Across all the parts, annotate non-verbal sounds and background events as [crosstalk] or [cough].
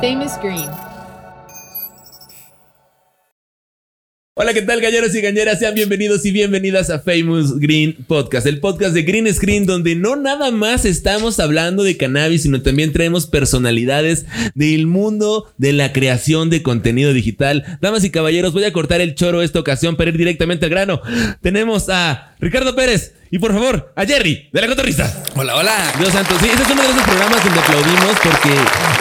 Famous Green. Hola, ¿qué tal, galleros y galleras? Sean bienvenidos y bienvenidas a Famous Green Podcast, el podcast de Green Screen, donde no nada más estamos hablando de cannabis, sino también traemos personalidades del mundo de la creación de contenido digital. Damas y caballeros, voy a cortar el choro esta ocasión para ir directamente al grano. Tenemos a Ricardo Pérez y por favor a Jerry de la Cotorrista. Hola, hola. Dios santo, sí, ese es uno de esos programas donde aplaudimos porque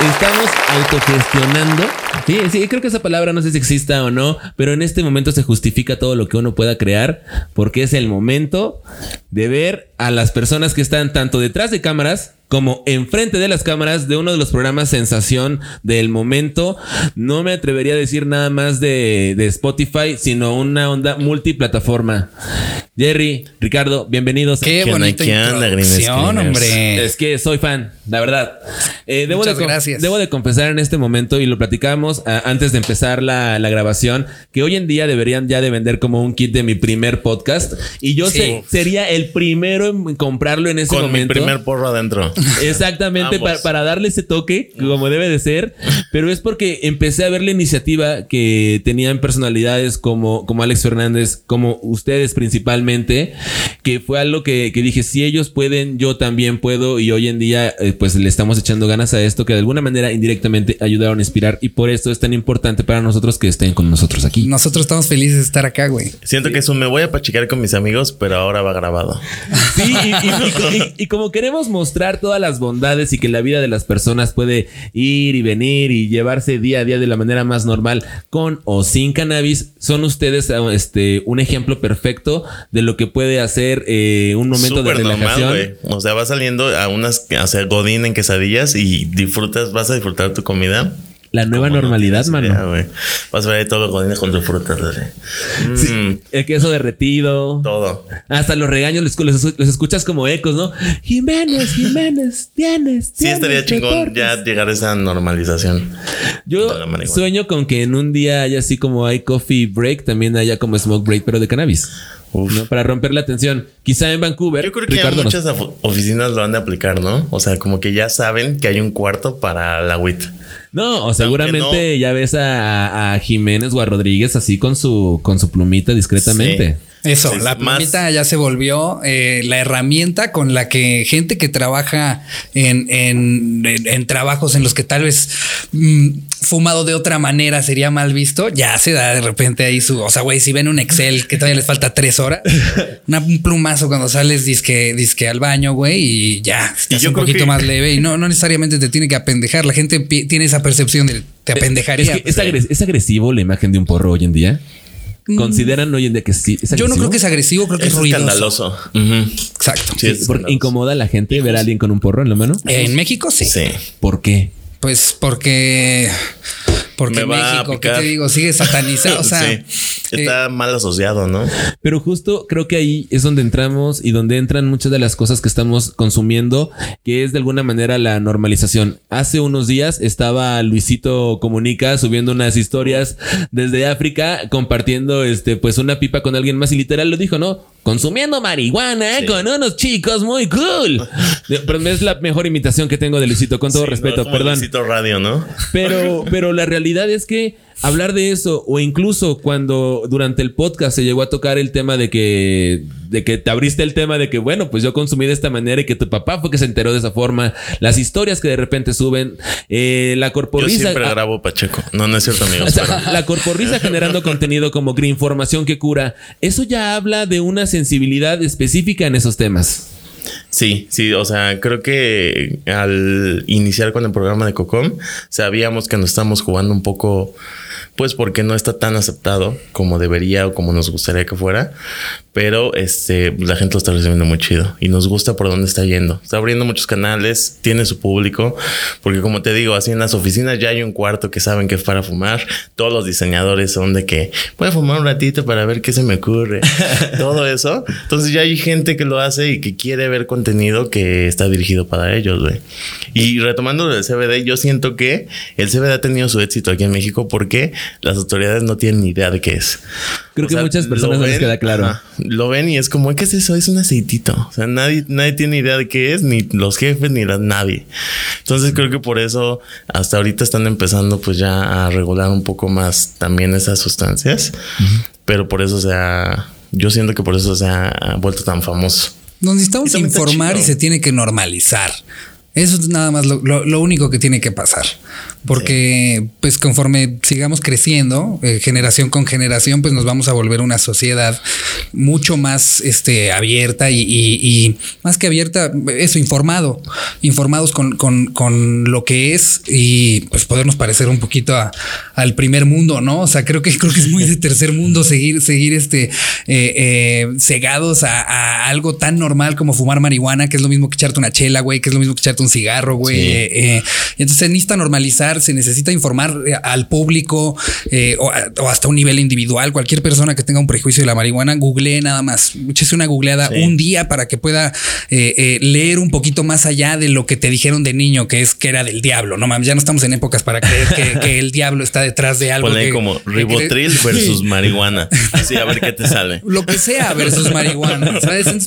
estamos autogestionando. Sí, sí, creo que esa palabra no sé si exista o no, pero en este momento se justifica todo lo que uno pueda crear porque es el momento de ver a las personas que están tanto detrás de cámaras como enfrente de las cámaras de uno de los programas sensación del momento. No me atrevería a decir nada más de, de Spotify, sino una onda multiplataforma. Jerry, Ricardo, bienvenidos. Qué ¿Qué bonita introducción, hombre. Es que soy fan, la verdad. Eh, debo, Muchas de, con- gracias. debo de confesar en este momento, y lo platicamos antes de empezar la, la grabación, que hoy en día deberían ya de vender como un kit de mi primer podcast. Y yo Sí. sé- sería el primero en comprarlo en ese Con mi momento. primer porro adentro. Exactamente, para, para darle ese toque, como debe de ser. Pero es porque empecé a ver la iniciativa que tenían personalidades como, como Alex Fernández, como ustedes principalmente, que fue algo que, que dije, si ellos pueden, yo también puedo. Y hoy en día, eh, pues le estamos echando ganas a esto, que de alguna manera indirectamente ayudaron a inspirar. Y por esto es tan importante para nosotros que estén con nosotros aquí. Nosotros estamos felices de estar acá, güey. Siento que eso me voy a pachicar con mis amigos, pero ahora va grabado. Sí, y, y- y- y- y como queremos mostrar todas las bondades y que la vida de las personas puede ir y venir y llevarse día a día de la manera más normal, con o sin cannabis, son ustedes eh, este, un ejemplo perfecto de lo que puede hacer eh, un momento Súper de normal, relajación. güey. O sea, vas saliendo a unas, o sea, godín en quesadillas y disfrutas, vas a disfrutar tu comida. la nueva no normalidad, tienes mano. Vas a ver los godines con tus frutas. güey. Sí, Mm, el queso derretido. Todo. Hasta los regaños los, los- los escuchas como ecos, ¿no? Jiménez, Jiménez, tienes. Sí, estaría chingón ya llegar a esa normalización. Yo sueño con que en un día haya así como hay coffee break, también haya como smoke break, pero de cannabis. Uf. ¿no? Para romper la tensión. Quizá en Vancouver. Yo creo que ya Ricardo muchas of- oficinas lo van a aplicar, ¿no? O sea, como que ya saben que hay un cuarto para la WIT. No, o seguramente ya ves a, a Jiménez o a Rodríguez así con su, con su plumita discretamente. Eso, la más- plumita ya se volvió eh, la herramienta con la que gente que trabaja en, en- en- en trabajos en los que tal vez mm, fumado de otra manera sería mal visto, ya se da de repente ahí su, o sea, güey, si ven un Excel que todavía les falta tres horas, [laughs] una- un plumazo cuando sales disque, disque al baño, güey, y ya estás yo un poquito que- más leve y no, no necesariamente te tiene que apendejar. La gente tiene esa percepción de te apendejaría. Es, que es, agres- es agresivo la imagen de un porro hoy en día. Consideran hoy en día que sí. ¿Es. Yo no creo que es agresivo, creo que es, Es ruidoso. escandaloso. Exacto. Sí, es Porque escandaloso. incomoda a la gente ver a alguien con un porro en la mano. En México sí. Sí. ¿Por qué? Pues porque. Porque Me México, ¿qué te digo? Sigue satanizado. O [laughs] sea, Sí. eh, Está mal asociado, ¿no? Pero justo creo que ahí es donde entramos y donde entran muchas de las cosas que estamos consumiendo, que es de alguna manera la normalización. Hace unos días estaba Luisito Comunica subiendo unas historias desde África, compartiendo este, pues una pipa con alguien más y literal lo dijo, ¿no? Consumiendo marihuana Sí. con unos chicos muy cool. Pero es la mejor imitación que tengo de Luisito, con todo Sí, respeto, no, como perdón. Luisito Radio, ¿no? Pero, pero la realidad es que hablar de eso, o incluso cuando durante el podcast se llegó a tocar el tema de que, de que te abriste el tema de que, bueno, pues yo consumí de esta manera y que tu papá fue que se enteró de esa forma, las historias que de repente suben, eh, la Yo corporrisa. siempre grabo Pacheco. No, no es cierto, amigos. [laughs] o sea, la corporrisa generando contenido como que información que cura, eso ya habla de una sensibilidad específica en esos temas. Sí, sí, o sea, creo que al iniciar con el programa de Cocom, sabíamos que nos estamos jugando un poco, pues porque no está tan aceptado como debería o como nos gustaría que fuera, pero este, la gente lo está recibiendo muy chido y nos gusta por dónde está yendo. Está abriendo muchos canales, tiene su público, porque como te digo, así en las oficinas ya hay un cuarto que saben que es para fumar, todos los diseñadores son de que voy a fumar un ratito para ver qué se me ocurre, [laughs] todo eso. Entonces ya hay gente que lo hace y que quiere ver contenido contenido que está dirigido para ellos, güey. Y retomando del CBD, yo siento que el CBD ha tenido su éxito aquí en México porque las autoridades no tienen ni idea de qué es. Creo que muchas personas no les queda claro. lo ven y es como, ¿qué es eso? Es un aceitito. O sea, nadie, nadie tiene idea de qué es, ni los jefes, ni nadie. Entonces creo que por eso hasta ahorita están empezando pues ya a regular un poco más también esas sustancias. Pero por eso se ha, yo siento que por eso se ha vuelto tan famoso. Nos necesitamos informar y se tiene que normalizar. Eso es nada más lo, único que tiene que pasar. Porque, pues, conforme sigamos creciendo, eh, generación con generación, pues nos vamos a volver una sociedad mucho más este, abierta y, más que abierta, eso, informado, informados con, con, lo que es y pues podernos parecer un poquito al primer mundo, ¿no? O sea, creo que creo que es muy de [laughs] tercer mundo seguir, seguir este eh, eh, cegados a, a, algo tan normal como fumar marihuana, que es lo mismo que echarte una chela, güey, que es lo mismo que echarte un cigarro, güey. Eh, entonces necesita normalizar, se necesita informar eh, al público eh, o, hasta un nivel individual. Cualquier persona que tenga un prejuicio de la marihuana, googlee nada más. Échese una googleada un día para que pueda leer un poquito más allá de lo que te dijeron de niño, que es que era del diablo. No mames, ya no estamos en épocas para creer que, el diablo está detrás de algo. Pone como ribotril versus marihuana. Así a ver qué te sale. [laughs] Lo que sea versus marihuana.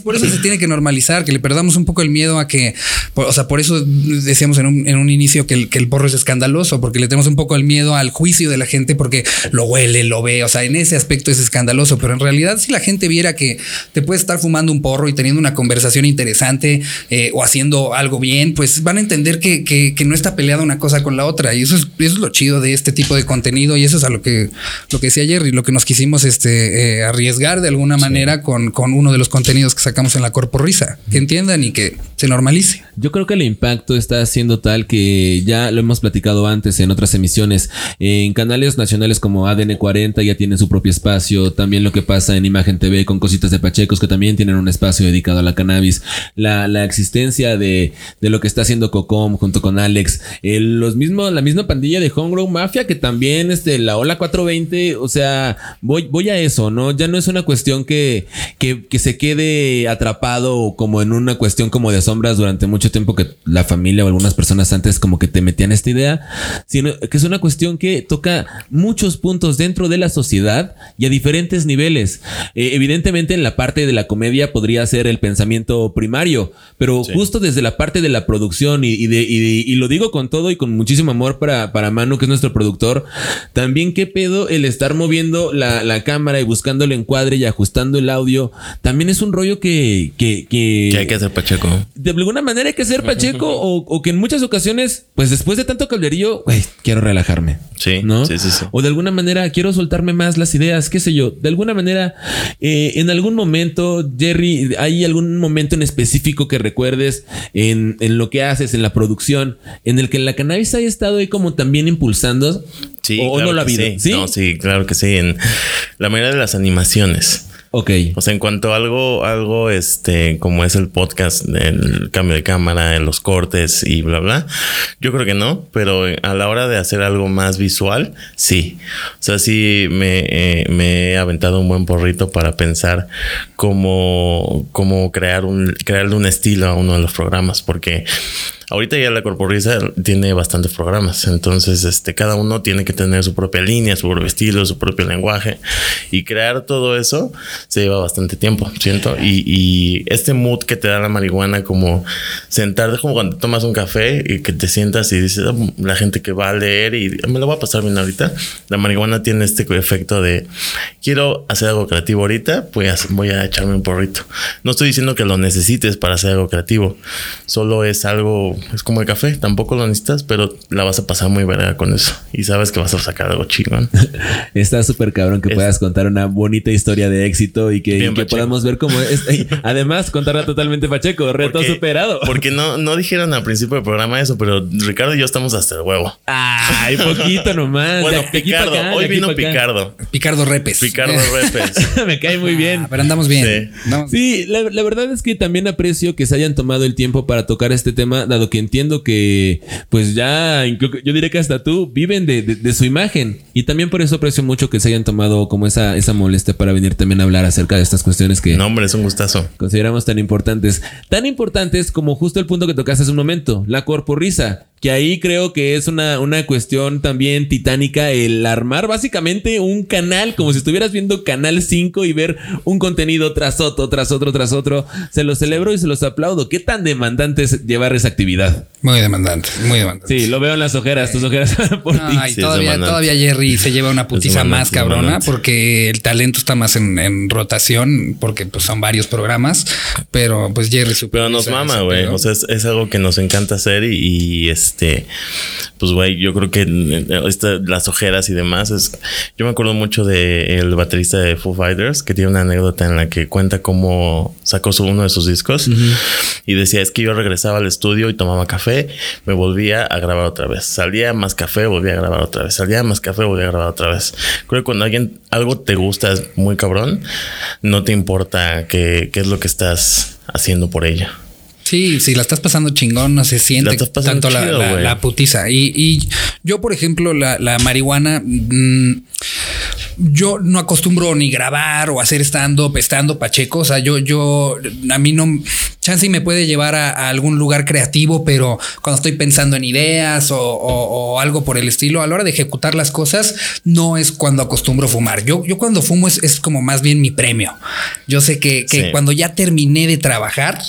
por eso se tiene que normalizar, que le perdamos un poco el miedo a que, o sea, por eso decíamos en un, en un inicio que el, que el porro es escandaloso, porque le tenemos un poco el miedo al juicio de la gente porque lo huele, lo ve, o sea, en ese aspecto es escandaloso, pero en realidad si la gente viera que te puedes estar fumando un porro y teniendo una conversación interesante eh, o haciendo algo bien, pues van a entender que, que, no está peleada una cosa con la otra y eso es, eso es lo chido de este tipo de contenido y eso es a lo que, lo que decía ayer y lo que nos quisimos este, eh, arriesgar de alguna manera con, con uno de los contenidos que sacamos en la Corpo Risa, que entiendan y que se normalice. Yo creo que el impacto está siendo tal que ya lo hemos platicado antes en otras emisiones. En canales nacionales como ADN 40 ya tienen su propio espacio. También lo que pasa en Imagen TV con cositas de Pachecos que también tienen un espacio dedicado a la cannabis. La, la existencia de, de, lo que está haciendo Cocom junto con Alex. los mismos, la misma pandilla de Homegrown Mafia que también este, la Ola 420. O sea, voy, voy a eso, ¿no? Ya no es una cuestión que, que, que se quede atrapado como en una cuestión como de sombras durante mucho tiempo que la familia o algunas personas antes como que te metían esta idea, sino que es una cuestión que toca muchos puntos dentro de la sociedad y a diferentes niveles. Eh, evidentemente en la parte de la comedia podría ser el pensamiento primario, pero justo desde la parte de la producción y, de, y, lo digo con todo y con muchísimo amor para, para Manu, que es nuestro productor, también qué pedo el estar moviendo la, la cámara y buscando el encuadre y ajustando el audio, también es un rollo que... Que, que, hay que hacer Pacheco. De alguna manera hay que ser Pacheco o, o, que en muchas ocasiones, pues después de tanto cablerío, güey, quiero relajarme. Sí, ¿no? Sí, sí, sí. O de alguna manera quiero soltarme más las ideas, qué sé yo. De alguna manera, eh, en algún momento, Jerry, ¿hay algún momento en específico que recuerdes en, en, lo que haces, en la producción, en el que la cannabis haya estado ahí como también impulsando? Sí, o no la vida. Sí. No, sí, claro que sí. En la mayoría de las animaciones. Ok. O sea, en cuanto a algo, algo, este, como es el podcast, el cambio de cámara, los cortes y bla, bla, yo creo que no, pero a la hora de hacer algo más visual, sí. O sea, sí me, eh, me he aventado un buen porrito para pensar cómo, cómo crear un, crearle un estilo a uno de los programas, porque Ahorita ya la corporiza tiene bastantes programas, entonces este, cada uno tiene que tener su propia línea, su propio estilo, su propio lenguaje y crear todo eso se lleva bastante tiempo, siento. Y, y este mood que te da la marihuana, como sentarte como cuando tomas un café y que te sientas y dices, oh, la gente que va a leer y me lo va a pasar bien ahorita. La marihuana tiene este efecto de quiero hacer algo creativo ahorita, pues voy a echarme un porrito. No estoy diciendo que lo necesites para hacer algo creativo, solo es algo es como el café, tampoco lo necesitas, pero la vas a pasar muy verga con eso. Y sabes que vas a sacar algo chingón. [laughs] Está súper cabrón que puedas contar una bonita historia de éxito y que, podamos ver cómo es. [laughs] Además, contarla totalmente Pacheco, reto superado. Porque no, no dijeron al principio del programa eso, pero Ricardo y yo estamos hasta el huevo. Ay, poquito nomás. bueno, Picardo. hoy vino Picardo. Picardo Repes. Picardo [laughs] Repes. Me cae muy bien. Ah, pero andamos bien. Sí, la, la, verdad es que también aprecio que se hayan tomado el tiempo para tocar este tema, dado que entiendo que, pues ya, yo diría que hasta tú viven de, de, su imagen. Y también por eso aprecio mucho que se hayan tomado como esa, esa molestia para venir también a hablar acerca de estas cuestiones que... No, hombre, es un gustazo. Consideramos tan importantes. Tan importantes como justo el punto que tocaste hace un momento, la corporrisa que ahí creo que es una, una cuestión también titánica el armar básicamente un canal, como si estuvieras viendo Canal 5 y ver un contenido tras otro, tras otro, tras otro. Se los celebro y se los aplaudo. ¿Qué tan demandante es llevar esa actividad? Muy demandante, muy demandante. Sí, lo veo en las ojeras, tus ojeras por ti. todavía, todavía Jerry se lleva una putiza más cabrona porque el talento está más en, rotación, porque pues son varios programas, pero pues Jerry Pero nos mama, güey. O sea, es, algo que nos encanta hacer y, y es este, pues güey, yo creo que las ojeras y demás es, yo me acuerdo mucho de el baterista de Foo Fighters que tiene una anécdota en la que cuenta cómo sacó su, uno de sus discos y decía es que yo regresaba al estudio y tomaba café, me volvía a grabar otra vez, salía más café, volvía a grabar otra vez, salía más café, volvía a grabar otra vez. Creo que cuando alguien algo te gusta es muy cabrón, no te importa qué, qué es lo que estás haciendo por ella. Sí, si la estás pasando chingón, no se siente tanto la, putiza. Y, yo, por ejemplo, la, marihuana, mm, yo no acostumbro ni grabar o hacer stand-up, estando pacheco. O sea, yo, yo, a mí no, chance me puede llevar a, algún lugar creativo, pero cuando estoy pensando en ideas o, algo por el estilo, a la hora de ejecutar las cosas, no es cuando acostumbro fumar. Yo, yo cuando fumo es, como más bien mi premio. Yo sé que, cuando ya terminé de trabajar,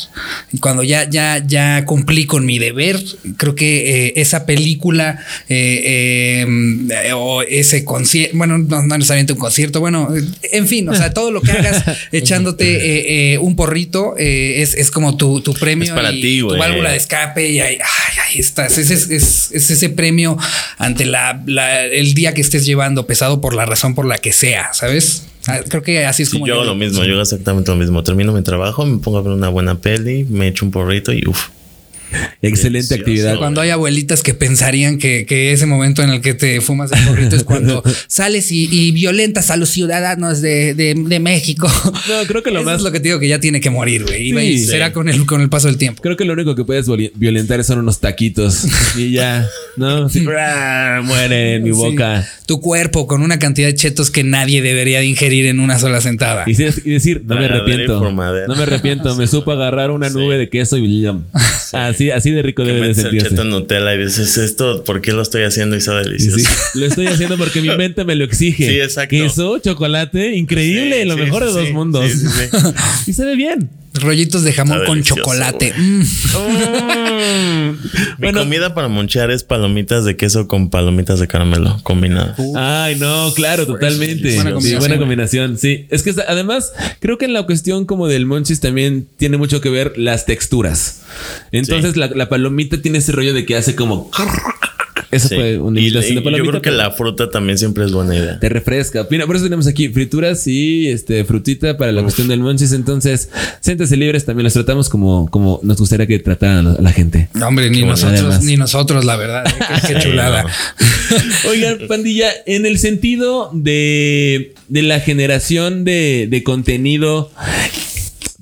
cuando ya, ya, ya cumplí con mi deber, creo que eh, esa película eh, eh, o ese concierto, bueno, no, necesariamente un concierto, bueno, en fin, o sea, todo lo que hagas [laughs] echándote un porrito es, es como tu, premio. Es para ti, Tu válvula de escape y ahí, ahí estás. Es, es, ese premio ante la, el día que estés llevando pesado por la razón por la que sea, ¿sabes? Ah, creo que así es como yo, yo lo mismo, yo exactamente lo mismo. Termino mi trabajo, me pongo a ver una buena peli, me echo un porrito y uff. [laughs] Excelente actividad. Cuando hay abuelitas que pensarían que, ese momento en el que te fumas el porrito es cuando [laughs] sales y, violentas a los ciudadanos de, México. No, creo que lo más. Es lo que te digo que ya tiene que morir, güey. y será con el, con el paso del tiempo. Creo que lo único que puedes violentar son unos taquitos [laughs] y ya, ¿no? muere en mi boca. Tu cuerpo con una cantidad de chetos que nadie debería de ingerir en una sola sentada. Y, decir, no me arrepiento. No me arrepiento. Me supo agarrar una nube de queso y así así, de rico debe de sentirse. en Nutella y dices esto, ¿por qué lo estoy haciendo y sabe delicioso? lo estoy haciendo porque mi mente me lo exige. Sí, exacto. Queso, chocolate, increíble, lo mejor de dos mundos. [laughs] y se ve bien. Rollitos de jamón con chocolate. Mm. Mm. Mi comida para monchear es palomitas de queso con palomitas de caramelo combinadas. Ay, no, claro, totalmente. Buena combinación. buena combinación. Sí, es que además creo que en la cuestión como del monchis también tiene mucho que ver las texturas. Entonces la, la palomita tiene ese rollo de que hace como eso fue una invitación de Yo creo que la fruta también siempre es buena idea. Te refresca. Mira, por eso tenemos aquí frituras y este frutita para la cuestión del monchis. Entonces, siéntese libres. También los tratamos como, como nos gustaría que trataran a la gente. No, hombre, ni nosotros, ni nosotros, la verdad. ¿eh? Qué, chulada. [laughs] Oigan, pandilla, en el sentido de, de la generación de, de contenido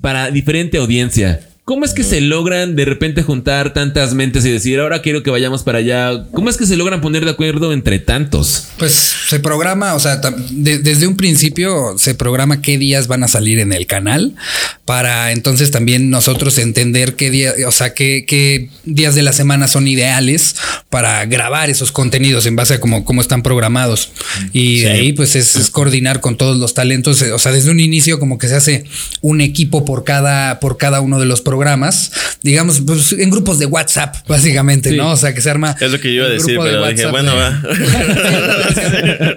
para diferente audiencia. ¿Cómo es que se logran de repente juntar tantas mentes y decir, ahora quiero que vayamos para allá? ¿Cómo es que se logran poner de acuerdo entre tantos? Pues se programa, o sea, desde un principio se programa qué días van a salir en el canal para entonces también nosotros entender qué día, o sea, qué, días de la semana son ideales para grabar esos contenidos en base a cómo, cómo están programados. Y de ahí pues es, coordinar con todos los talentos, o sea, desde un inicio como que se hace un equipo por cada, por cada uno de los programas programas, digamos, pues, en grupos de WhatsApp, básicamente, ¿no? O sea, que se arma. Es lo que yo iba a decir, pero dije, bueno, va.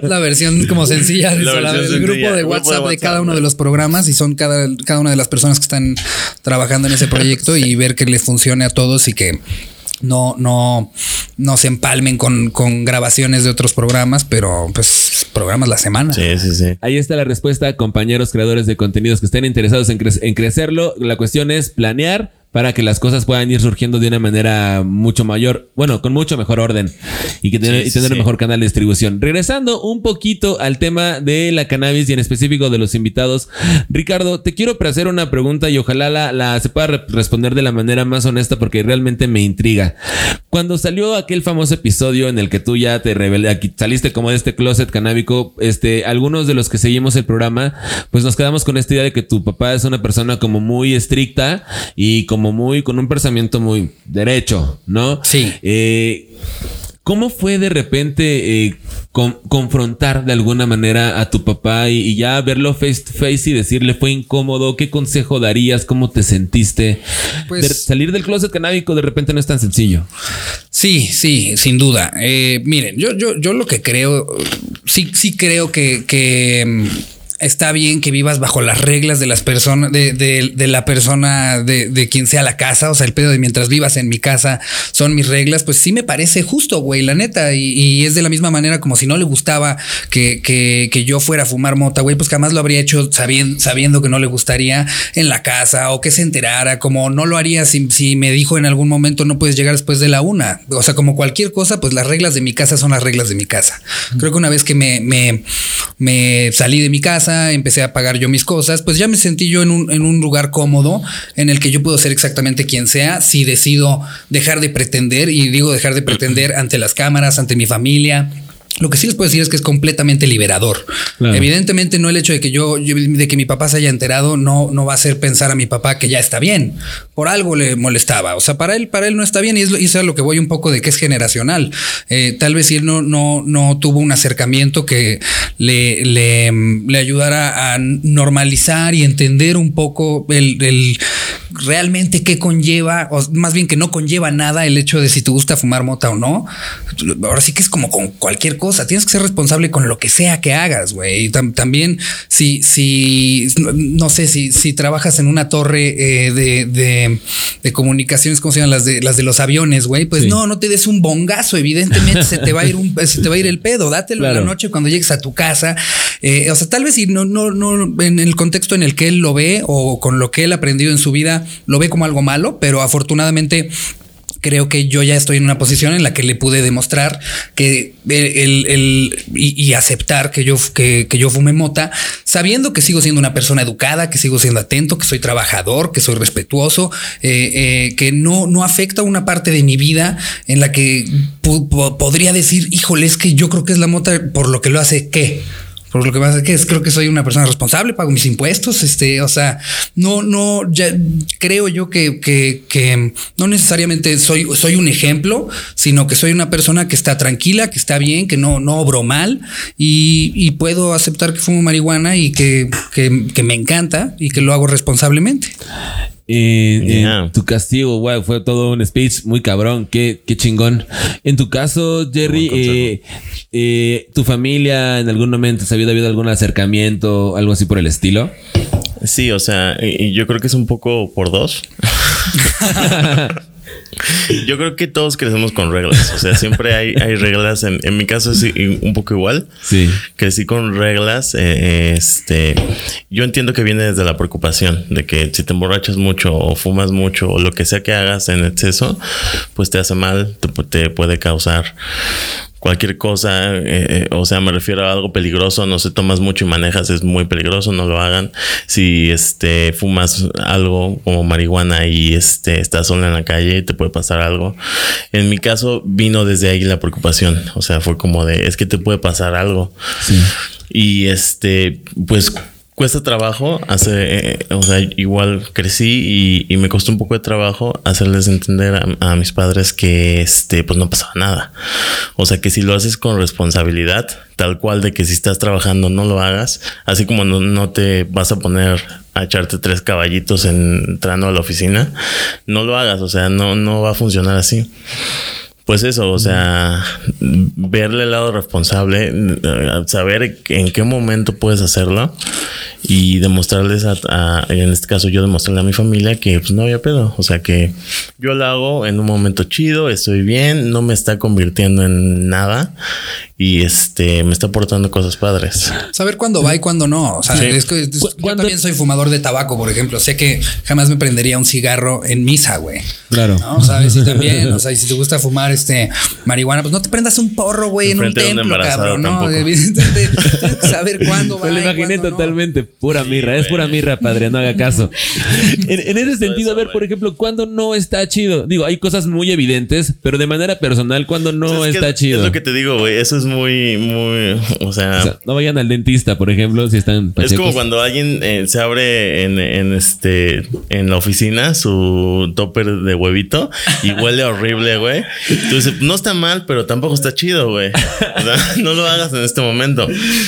[laughs] la versión como sencilla de el grupo de WhatsApp de, cada uno de los programas y son cada, cada una de las personas que están trabajando en ese proyecto y ver que les funcione a todos y que no, no, no se empalmen con, con, grabaciones de otros programas, pero pues programas la semana. Sí, sí, sí. Ahí está la respuesta, compañeros creadores de contenidos que estén interesados en, en crecerlo. La cuestión es planear, para que las cosas puedan ir surgiendo de una manera mucho mayor, bueno, con mucho mejor orden y que tener, y tener un mejor canal de distribución. Regresando un poquito al tema de la cannabis y en específico de los invitados, Ricardo, te quiero hacer una pregunta y ojalá la, la se pueda responder de la manera más honesta porque realmente me intriga. Cuando salió aquel famoso episodio en el que tú ya te revelaste, saliste como de este closet canábico, este, algunos de los que seguimos el programa, pues nos quedamos con esta idea de que tu papá es una persona como muy estricta y como muy con un pensamiento muy derecho, ¿no? Sí. Eh, ¿Cómo fue de repente eh, confrontar de alguna manera a tu papá y, ya verlo face to face y decirle fue incómodo? ¿Qué consejo darías? ¿Cómo te sentiste? Pues, salir del closet canábico de repente no es tan sencillo. Sí, sí, sin duda. Eh, miren, yo, yo, yo lo que creo, sí, sí creo que, que mm, está bien que vivas bajo las reglas de las personas, de, de, la persona, de, de, quien sea la casa. O sea, el pedo de mientras vivas en mi casa son mis reglas. Pues sí me parece justo, güey, la neta. Y, es de la misma manera como si no le gustaba que, que, que yo fuera a fumar mota, güey, pues jamás lo habría hecho sabiendo, sabiendo que no le gustaría en la casa o que se enterara. Como no lo haría si, si me dijo en algún momento no puedes llegar después de la una. O sea, como cualquier cosa, pues las reglas de mi casa son las reglas de mi casa. Creo que una vez que me, me, me salí de mi casa, empecé a pagar yo mis cosas, pues ya me sentí yo en un, en un lugar cómodo en el que yo puedo ser exactamente quien sea si decido dejar de pretender, y digo dejar de pretender ante las cámaras, ante mi familia, lo que sí les puedo decir es que es completamente liberador. Evidentemente, no el hecho de que yo, de que mi papá se haya enterado, no, no va a hacer pensar a mi papá que ya está bien. Por algo le molestaba. O sea, para él, para él no está bien. Y, es, eso es lo que voy un poco de que es generacional. Eh, tal vez si él no, no, no tuvo un acercamiento que le, le, le ayudara a normalizar y entender un poco el, el realmente qué conlleva, o más bien que no conlleva nada el hecho de si te gusta fumar mota o no. Ahora sí que es como con cualquier cosa cosa. Tienes que ser responsable con lo que sea que hagas, güey. también, si, si, no sé, si, si trabajas en una torre eh, de, de, comunicaciones, como se llaman las de, las de los aviones, güey, pues no, no te des un bongazo. Evidentemente [laughs] se te va a ir un, se te va a ir el pedo. Dátelo en la noche cuando llegues a tu casa. Eh, o sea, tal vez si no, no, no, en el contexto en el que él lo ve o con lo que él ha aprendido en su vida, lo ve como algo malo, pero afortunadamente creo que yo ya estoy en una posición en la que le pude demostrar que el, y, aceptar que yo, que, yo fume mota, sabiendo que sigo siendo una persona educada, que sigo siendo atento, que soy trabajador, que soy respetuoso, eh, eh, que no, no afecta una parte de mi vida en la que podría decir, híjole, es que yo creo que es la mota por lo que lo hace, ¿qué? Por lo que pasa es que creo que soy una persona responsable, pago mis impuestos, este, o sea, no, no, ya creo yo que, que, que no necesariamente soy, soy un ejemplo, sino que soy una persona que está tranquila, que está bien, que no, no obro mal y, y puedo aceptar que fumo marihuana y que, que, que me encanta y que lo hago responsablemente. En tu castigo, wow, fue todo un speech muy cabrón, qué, qué chingón. En tu caso, Jerry, eh, eh, ¿tu familia en algún momento se había habido algún acercamiento, algo así por el estilo? Sí, o sea, yo creo que es un poco por dos. [laughs] [laughs] Yo creo que todos crecemos con reglas. O sea, siempre hay, hay reglas. En, en, mi caso es un poco igual. Sí. Crecí con reglas. Eh, este, yo entiendo que viene desde la preocupación de que si te emborrachas mucho o fumas mucho o lo que sea que hagas en exceso, pues te hace mal, te, te puede causar cualquier cosa, eh, eh, o sea, me refiero a algo peligroso, no sé, tomas mucho y manejas, es muy peligroso, no lo hagan. Si este fumas algo como marihuana y este estás solo en la calle, te puede pasar algo. En mi caso vino desde ahí la preocupación, o sea, fue como de, es que te puede pasar algo. Y este, pues cuesta trabajo hace, eh, o sea, igual crecí y, me costó un poco de trabajo hacerles entender a, mis padres que este, pues no pasaba nada. O sea, que si lo haces con responsabilidad, tal cual de que si estás trabajando no lo hagas, así como no, no te vas a poner a echarte tres caballitos entrando a la oficina, no lo hagas, o sea, no, no va a funcionar así. Pues eso, o sea, verle el lado responsable, saber en qué momento puedes hacerlo y demostrarles a, en este caso yo demostrarle a mi familia que pues no había pedo, o sea que yo lo hago en un momento chido, estoy bien, no me está convirtiendo en nada y este me está aportando cosas padres. Saber cuándo va y cuándo no. O sea, Sí. es que es- yo ¿Cuándo- también soy fumador de tabaco, por ejemplo. Sé que jamás me prendería un cigarro en misa, güey. Claro. No, sabes, y también, o sea, y si te gusta fumar este marihuana, pues no te prendas un porro, güey, en un templo, cabrón. No, [laughs] evidentemente saber cuándo va. Me lo imaginé no. totalmente. Pura mirra, es pura mirra, padre, no haga caso. [laughs] En, en ese sentido, a ver, por ejemplo, ¿cuándo no está chido? Digo, hay cosas muy evidentes, pero de manera personal, ¿cuándo no es que está chido? Es lo que te digo, güey, eso es muy, muy, o sea, O sea, no vayan al dentista, por ejemplo, si están Es como cuando alguien eh, se abre en, en este en la oficina su topper de huevito y huele horrible, güey. Entonces, no está mal, pero tampoco está chido, güey. O sea, [laughs] no lo hagas en este momento.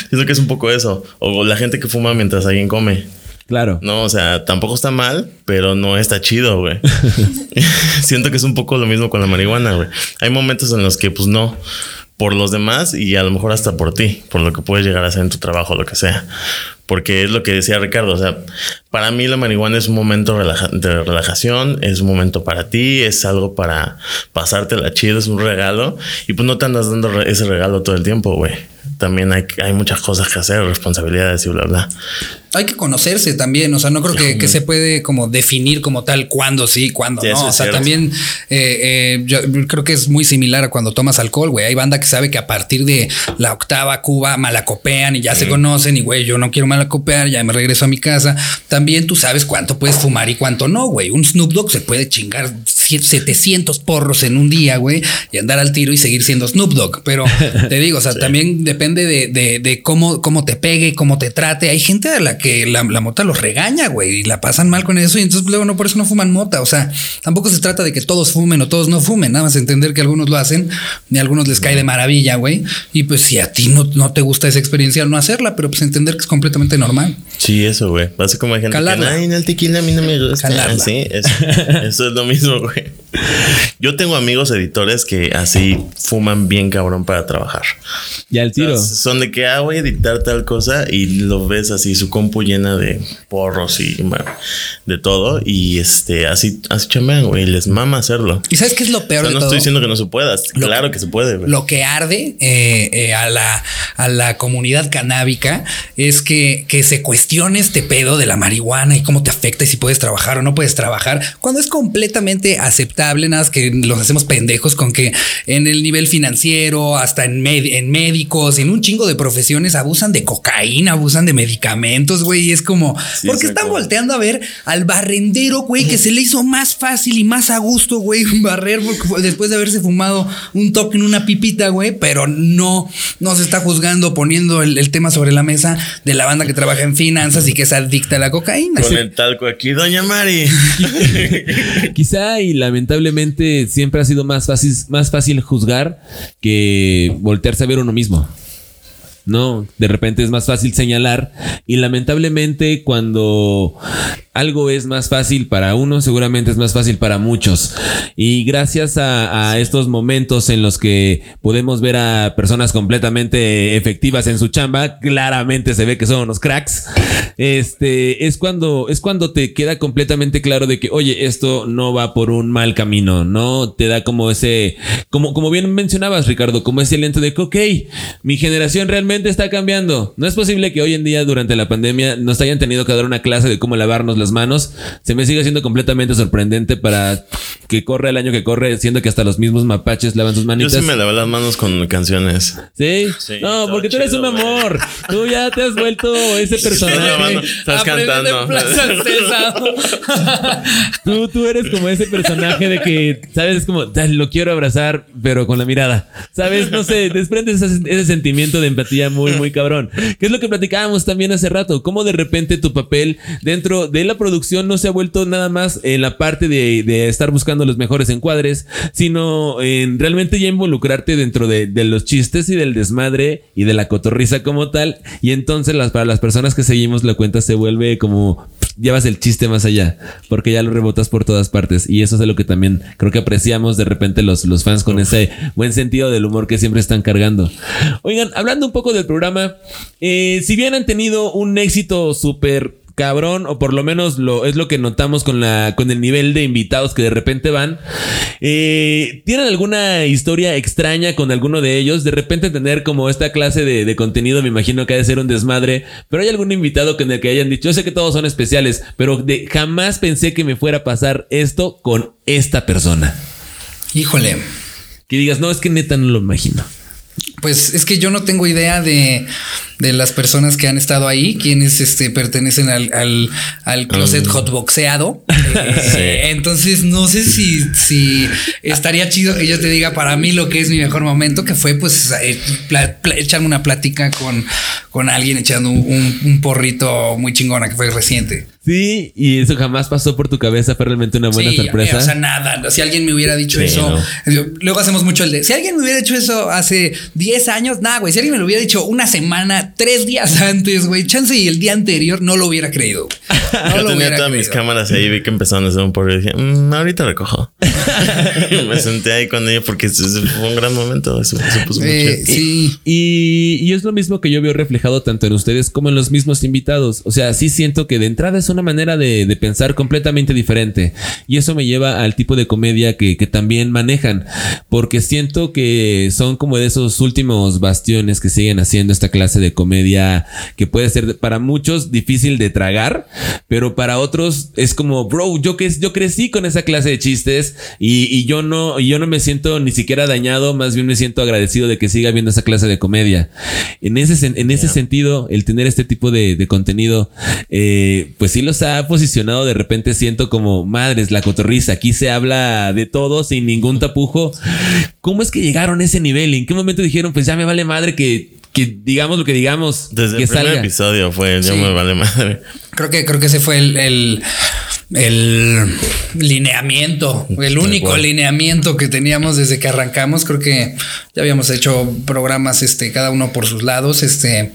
Siento que es un poco eso. O la gente que fuma mientras alguien come. Claro. No, o sea, tampoco está mal, pero no está chido, güey. [laughs] [laughs] Siento que es un poco lo mismo con la marihuana, güey. Hay momentos en los que, pues no, por los demás y a lo mejor hasta por ti, por lo que puedes llegar a hacer en tu trabajo, lo que sea. Porque es lo que decía Ricardo, o sea, para mí la marihuana es un momento relaja- de relajación, es un momento para ti, es algo para pasártela chido, es un regalo y pues no te andas dando re- ese regalo todo el tiempo, güey. También hay, hay muchas cosas que hacer, responsabilidades y bla, bla. Hay que conocerse también, o sea, no creo que, que se puede como definir como tal cuándo sí, cuándo Sí, no. O sea, también eh, eh, yo creo que es muy similar a cuando tomas alcohol, güey. Hay banda que sabe que a partir de la octava cuba malacopean y ya se conocen y, güey, yo no quiero malacopear, ya me regreso a mi casa. También tú sabes cuánto puedes fumar y cuánto no, güey. Un Snoop Dogg se puede chingar 700 porros en un día, güey, y andar al tiro y seguir siendo Snoop Dogg. Pero [laughs] te digo, o sea, también depende de, de- de cómo, cómo te pegue, cómo te trate. Hay gente a la que la, la mota los regaña, güey, y la pasan mal con eso y entonces luego no por eso no fuman mota. O sea, tampoco se trata de que todos fumen o todos no fumen, nada más entender que algunos lo hacen y a algunos les cae de maravilla, güey. Y pues si a ti no, no te gusta esa experiencia, no hacerla, pero pues entender que es completamente normal. Sí, eso, güey. Así como hay gente Calarla. que, ay, no, el tequila a mí no me gusta. Calarla. Sí, es- eso es lo mismo, güey. Yo tengo amigos editores que así fuman bien cabrón para trabajar. O sea, tiro. son de que, ah, voy a editar tal cosa y lo ves así, su compu llena de porros y bueno, de todo. Y este, así, así chambean, güey. Les mama hacerlo. ¿Y sabes qué es lo O peor sea, de no todo? estoy diciendo que no se pueda. Lo- claro que se puede, güey. Lo que arde eh, eh, a, la, a la comunidad canábica es que, que se cuestione este pedo de la marihuana y cómo te afecta y si puedes trabajar o no puedes trabajar, cuando es completamente aceptable, nada más que los hacemos pendejos con que en el nivel financiero, hasta en, med- en médicos, en un chingo de profesiones abusan de cocaína, abusan de medicamentos, güey, y es como, Sí, porque están volteando a ver al barrendero, güey, que se le hizo más fácil y más a gusto, güey, [laughs] barrer después de haberse fumado un toque en una pipita, güey, pero no, no se está juzgando poniendo el, el tema sobre la mesa de la banda que trabaja en finanzas y que es adicta a la cocaína. Con el talco aquí, Doña Mari. [laughs] Quizá y lamentablemente siempre ha sido más fácil, más fácil juzgar que voltearse a ver uno mismo. No, de repente es más fácil señalar y lamentablemente cuando algo es más fácil para uno, seguramente es más fácil para muchos. Y gracias a, a estos momentos en los que podemos ver a personas completamente efectivas en su chamba, claramente se ve que son unos cracks. Este es cuando es cuando te queda completamente claro de que, oye, esto no va por un mal camino, no te da como ese, como, como bien mencionabas, Ricardo, como ese lento de que, ok, mi generación realmente está cambiando. No es posible que hoy en día, durante la pandemia, nos hayan tenido que dar una clase de cómo lavarnos las manos. Se me sigue siendo completamente sorprendente para que corre el año que corre, siendo que hasta los mismos mapaches lavan sus Yo manitas. sí me lavé las manos con canciones. ¿Sí? Sí, no, porque tú eres chido, un amor. Tú ya te has vuelto ese [laughs] personaje. Estás cantando. [laughs] [laughs] Tú, tú eres como ese personaje de que, ¿sabes? Es como, "Ay, lo quiero abrazar, pero con la mirada. ¿Sabes? No sé, desprendes ese, ese sentimiento de empatía muy, muy cabrón. Que es lo que platicábamos también hace rato. Cómo de repente tu papel dentro de la producción no se ha vuelto nada más en la parte de, de estar buscando los mejores encuadres, sino en realmente ya involucrarte dentro de, de los chistes y del desmadre y de la cotorriza como tal. Y entonces las, para las personas que seguimos la cuenta se vuelve como llevas el chiste más allá, porque ya lo rebotas por todas partes. Y eso es lo que también creo que apreciamos de repente los, los fans con ese buen sentido del humor que siempre están cargando. Oigan, hablando un poco del programa, eh, si bien han tenido un éxito súper cabrón, o por lo menos lo, es lo que notamos con, la, con el nivel de invitados que de repente van. Eh, ¿Tienen alguna historia extraña con alguno de ellos? De repente tener como esta clase de, de, contenido, me imagino que ha de ser un desmadre, pero hay algún invitado con el que hayan dicho, yo sé que todos son especiales, pero de, jamás pensé que me fuera a pasar esto con esta persona. Híjole. Que digas, no, es que neta no lo imagino. Pues es que yo no tengo idea de, de las personas que han estado ahí, quienes este, pertenecen al, al, al closet hotboxeado. [laughs] Eh, entonces no sé si, si estaría chido que yo te diga para mí lo que es mi mejor momento, que fue pues eh, echarme una plática con, con alguien echando un, un porrito muy chingona que fue reciente. Sí, y eso jamás pasó por tu cabeza, fue realmente una buena Sí, sorpresa. O sea, nada. Si alguien me hubiera dicho Sí, eso, no. luego hacemos mucho el de. Si alguien me hubiera dicho eso hace 10 años, nada, güey. Si alguien me lo hubiera dicho una semana, tres días [laughs] antes, güey, chance y el día anterior no lo hubiera creído. No [laughs] Yo lo tenía hubiera todas mis cámaras ahí, vi que empezaron a hacer un porro y dije, "Mm, ahorita recojo. [laughs] Me senté ahí con ella porque fue un gran momento. Se puso Eh, sí. Y, y es lo mismo que yo veo reflejado tanto en ustedes como en los mismos invitados. O sea, sí siento que de entrada es una manera de, de pensar completamente diferente. Y eso me lleva al tipo de comedia que, que también manejan. Porque siento que son como de esos últimos bastiones que siguen haciendo esta clase de comedia que puede ser para muchos difícil de tragar, pero para otros es como, bro, yo, que, yo crecí con esa clase de chistes y, y yo no, yo no me siento ni siquiera dañado, más bien me siento agradecido de que siga viendo esa clase de comedia. En ese, en ese sentido, el tener este tipo de, de contenido, eh, pues sí los ha posicionado de repente, siento como madres, la cotorriza, aquí se habla de todo sin ningún tapujo. ¿Cómo es que llegaron a ese nivel? ¿En qué momento dijeron, pues ya me vale madre que, que digamos lo que digamos, Desde que el primer salga? episodio fue, yo Sí. me vale madre. Creo que, creo que ese fue el, el, el lineamiento, el único lineamiento que teníamos desde que arrancamos. Creo que ya habíamos hecho programas, este, cada uno por sus lados, este,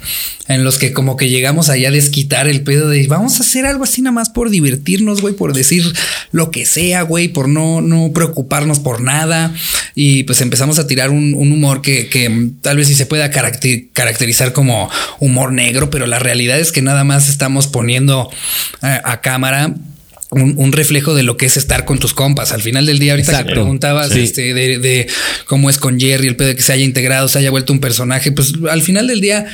en los que como que llegamos allá a desquitar el pedo de vamos a hacer algo así nada más por divertirnos, güey, por decir lo que sea, güey, por no, no preocuparnos por nada. Y pues empezamos a tirar un, un humor que, que tal vez sí se pueda caracter- caracterizar como humor negro, pero la realidad es que nada más estamos poniendo eh, a cámara un, un reflejo de lo que es estar con tus compas. Al final del día, ahorita Exacto. que preguntabas Sí. este, de, de cómo es con Jerry, el pedo de que se haya integrado, se haya vuelto un personaje, pues al final del día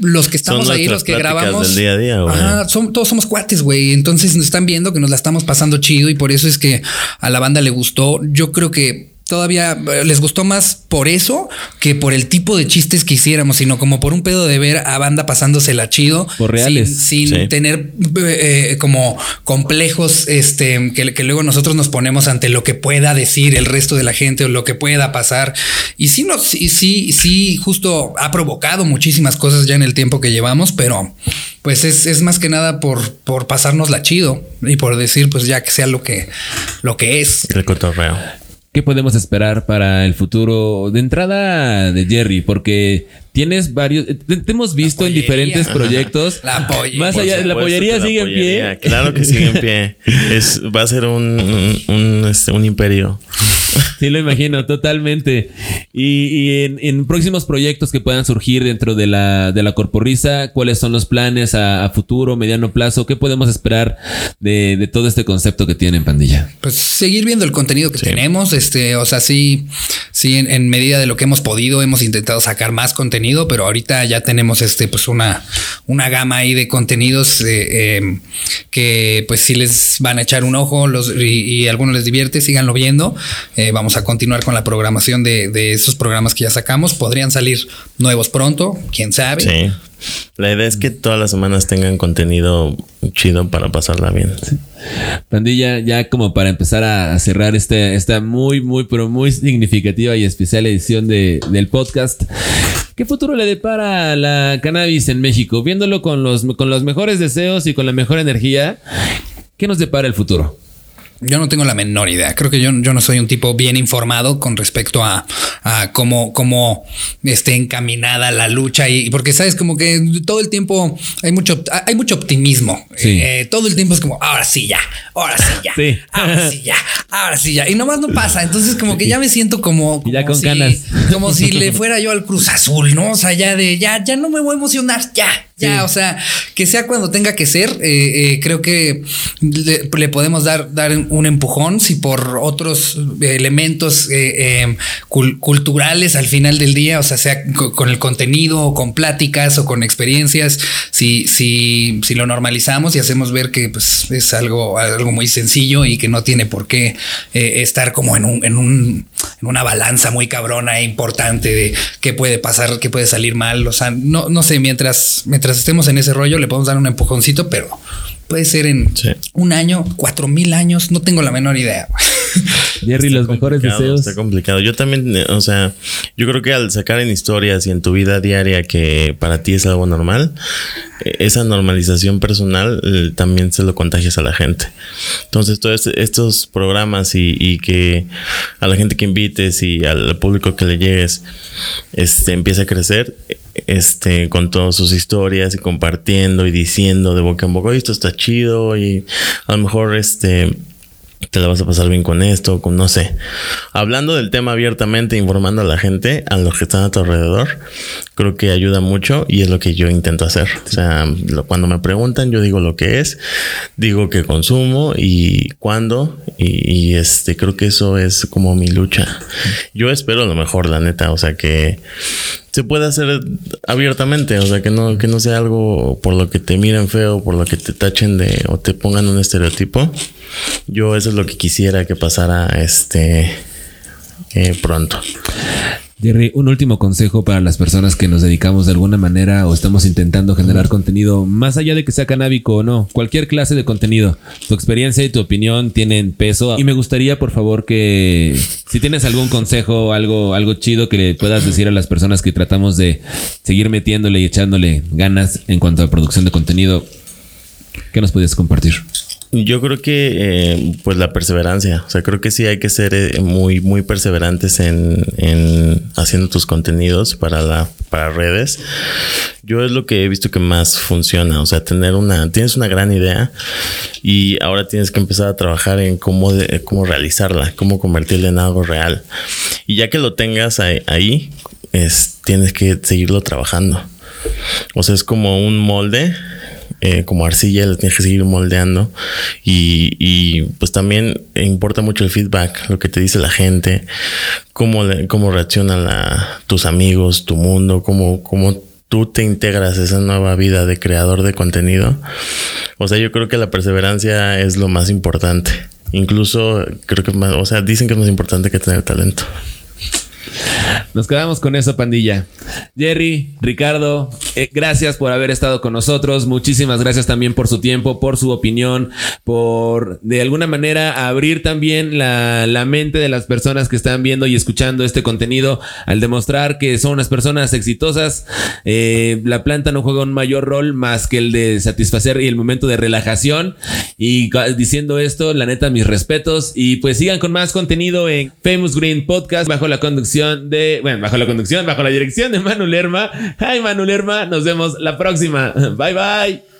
los que estamos ahí, los que grabamos, del día a día, güey. Ajá, som- todos somos cuates, güey. Entonces nos están viendo que nos la estamos pasando chido y por eso es que a la banda le gustó. Yo creo que todavía eh, les gustó más por eso que por el tipo de chistes que hiciéramos, sino como por un pedo de ver a banda pasándosela chido. Por reales. Sin, sin Sí. tener eh, como complejos este, que, que luego nosotros nos ponemos ante lo que pueda decir el resto de la gente o lo que pueda pasar. Y sí, nos, sí, sí, sí, justo ha provocado muchísimas cosas ya en el tiempo que llevamos, pero pues es, es más que nada por, por pasárnosla chido y por decir, pues ya que sea lo que, lo que es. El cotorreo. ¿Qué podemos esperar para el futuro de entrada de Jerry? Porque tienes varios, te, te hemos visto en diferentes [laughs] proyectos. La pollería. Más allá de la pollería sigue la en pie. Claro que sigue en pie. Es, va a ser un, un, un, este, un imperio. Sí, lo imagino, totalmente. Y, y en, en próximos proyectos que puedan surgir dentro de la, de la corporrisa, ¿cuáles son los planes a, a futuro, mediano plazo? ¿Qué podemos esperar de, de todo este concepto que tienen, pandilla? Pues seguir viendo el contenido que tenemos, este, o sea, sí, sí, en, en medida de lo que hemos podido, hemos intentado sacar más contenido, pero ahorita ya tenemos este, pues una, una gama ahí de contenidos eh, eh, que pues sí les van a echar un ojo los, y, y algunos les divierte, síganlo viendo. Eh, vamos a continuar con la programación de, de esos programas que ya sacamos. Podrían salir nuevos pronto, quién sabe. Sí. La idea es que todas las semanas tengan contenido chido para pasarla bien. Pandilla, ya como para empezar a, a cerrar este, esta muy, muy, pero muy significativa y especial edición de, del podcast. ¿Qué futuro le depara a la cannabis en México? Viéndolo con los, con los mejores deseos y con la mejor energía, ¿qué nos depara el futuro? Yo no tengo la menor idea. Creo que yo, yo no soy un tipo bien informado con respecto a, a cómo, cómo esté encaminada la lucha y porque sabes como que todo el tiempo hay mucho, hay mucho optimismo. Sí. Eh, todo el tiempo es como ahora sí ya, ahora sí ya, Sí. ahora sí ya, ahora sí ya. Y nomás no pasa. Entonces como que ya me siento como, Y ya como con si, ganas. como si le fuera yo al Cruz Azul, ¿no? O sea, ya de ya, ya no me voy a emocionar, ya, ya. Sí. O sea, que sea cuando tenga que ser. eh, eh, creo que le, le podemos dar, dar un empujón si por otros elementos eh, cul- culturales al final del día, o sea, sea co- con el contenido o con pláticas o con experiencias, si, si, si lo normalizamos y hacemos ver que pues, es algo, algo muy sencillo y que no tiene por qué eh, estar como en, un, en, un, en una balanza muy cabrona e importante de qué puede pasar, qué puede salir mal. O sea, no, no sé, mientras, mientras estemos en ese rollo le podemos dar un empujoncito, pero puede ser en Sí. un año, cuatro mil años, no tengo la menor idea. [laughs] Jerry, los mejores deseos. Está complicado. Yo también, o sea, yo creo que al sacar en historias y en tu vida diaria que para ti es algo normal, eh, esa normalización personal eh, también se lo contagias a la gente. Entonces, todos estos programas y, y que a la gente que invites y al público que le llegues, este, empieza a crecer, este, con todas sus historias y compartiendo y diciendo de boca en boca, "Oye, esto está chido y a lo mejor, este, te la vas a pasar bien con esto, con no sé. Hablando del tema abiertamente, informando a la gente, a los que están a tu alrededor, creo que ayuda mucho y es lo que yo intento hacer. O sea, lo- cuando me preguntan, yo digo lo que es, digo que consumo y cuándo, y, y, este, creo que eso es como mi lucha. Yo espero lo mejor, la neta, o sea, que se pueda hacer abiertamente, o sea, que no, que no sea algo por lo que te miren feo, por lo que te tachen de o te pongan un estereotipo. Yo eso es lo que quisiera que pasara este eh, pronto. Jerry, un último consejo para las personas que nos dedicamos de alguna manera o estamos intentando generar contenido, más allá de que sea canábico o no, cualquier clase de contenido. Tu experiencia y tu opinión tienen peso. Y me gustaría, por favor, que si tienes algún consejo, algo, algo chido que le puedas decir a las personas que tratamos de seguir metiéndole y echándole ganas en cuanto a producción de contenido, ¿qué nos podías compartir? Yo creo que eh, pues la perseverancia, o sea, creo que sí hay que ser eh, muy muy perseverantes en, en haciendo tus contenidos para la para redes. Yo es lo que he visto que más funciona, o sea, tener una tienes una gran idea y ahora tienes que empezar a trabajar en cómo de- cómo realizarla, cómo convertirla en algo real. Y ya que lo tengas ahí, ahí, es tienes que seguirlo trabajando. O sea, es como un molde eh, como arcilla, lo tienes que seguir moldeando. Y, y, pues también importa mucho el feedback, lo que te dice la gente, cómo, cómo reaccionan la- tus amigos, tu mundo, cómo, cómo tú te integras a esa nueva vida de creador de contenido. O sea, yo creo que la perseverancia es lo más importante. Incluso creo que más, o sea, dicen que es más importante que tener talento. Nos quedamos con eso, pandilla. Jerry, Ricardo, eh, gracias por haber estado con nosotros. Muchísimas gracias también por su tiempo, por su opinión, por de alguna manera abrir también la, mente de las personas que están viendo y escuchando este contenido al demostrar que son unas personas exitosas. Eh, la planta no juega un mayor rol más que el de satisfacer y el momento de relajación. Y diciendo esto, la neta, mis respetos. Y pues sigan con más contenido en Famous Green Podcast bajo la conducción de, bueno, bajo la conducción, bajo la dirección de Manu Lerma. Hi, Manu Lerma. Nos vemos la próxima. Bye, bye.